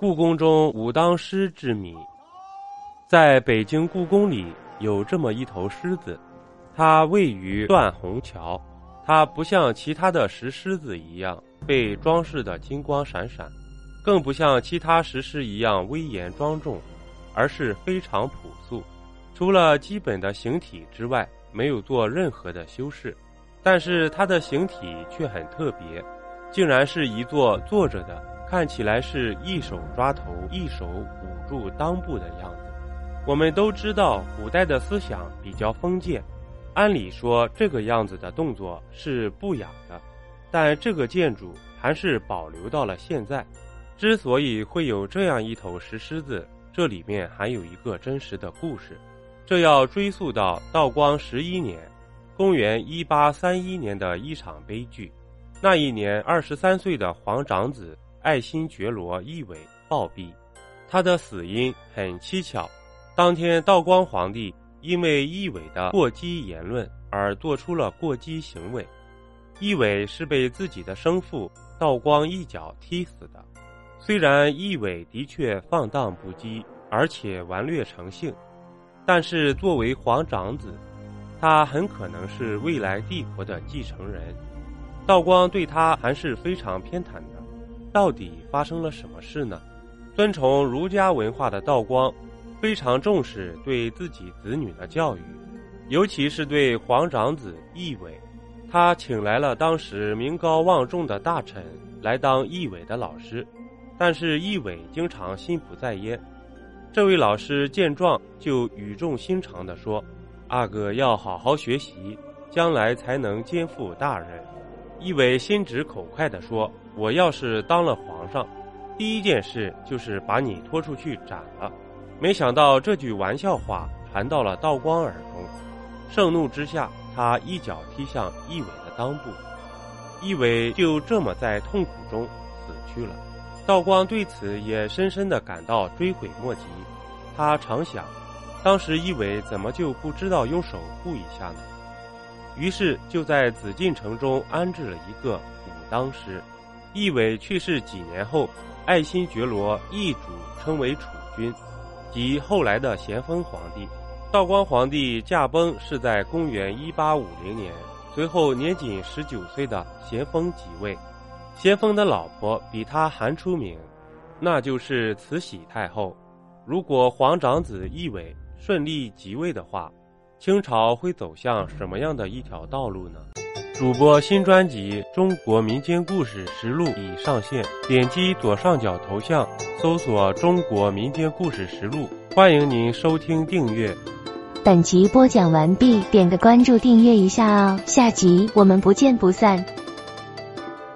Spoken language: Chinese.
故宫中武当狮之谜。在北京故宫里有这么一头狮子，它位于断虹桥。它不像其他的石狮子一样被装饰的金光闪闪，更不像其他石狮一样威严庄重，而是非常朴素。除了基本的形体之外，没有做任何的修饰。但是它的形体却很特别，竟然是一座坐着的，看起来是一手抓头，一手捂住裆部的样子。我们都知道，古代的思想比较封建。按理说，这个样子的动作是不雅的，但这个建筑还是保留到了现在。之所以会有这样一头石狮子，这里面还有一个真实的故事，这要追溯到道光十一年，公元一八三一年的一场悲剧。那一年，二十三岁的皇长子爱新觉罗奕纬暴毙，他的死因很蹊跷。当天，道光皇帝。因为奕伟的过激言论而做出了过激行为，奕伟是被自己的生父道光一脚踢死的。虽然奕伟的确放荡不羁，而且顽劣成性，但是作为皇长子，他很可能是未来帝国的继承人。道光对他还是非常偏袒的。到底发生了什么事呢？遵从儒家文化的道光。非常重视对自己子女的教育，尤其是对皇长子奕纬，他请来了当时名高望重的大臣来当奕纬的老师，但是奕纬经常心不在焉。这位老师见状就语重心长地说：“阿哥要好好学习，将来才能肩负大任。”奕纬心直口快地说：“我要是当了皇上，第一件事就是把你拖出去斩了。”没想到这句玩笑话传到了道光耳中，盛怒之下，他一脚踢向奕纬的裆部，奕纬就这么在痛苦中死去了。道光对此也深深的感到追悔莫及，他常想，当时奕纬怎么就不知道用手护一下呢？于是就在紫禁城中安置了一个武当师。奕伟去世几年后，爱新觉罗易主称为储君。即后来的咸丰皇帝，道光皇帝驾崩是在公元一八五零年。随后年仅十九岁的咸丰即位，咸丰的老婆比他还出名，那就是慈禧太后。如果皇长子奕伟顺利即位的话，清朝会走向什么样的一条道路呢？主播新专辑《中国民间故事实录》已上线，点击左上角头像，搜索“中国民间故事实录”，欢迎您收听订阅。本集播讲完毕，点个关注，订阅一下哦，下集我们不见不散。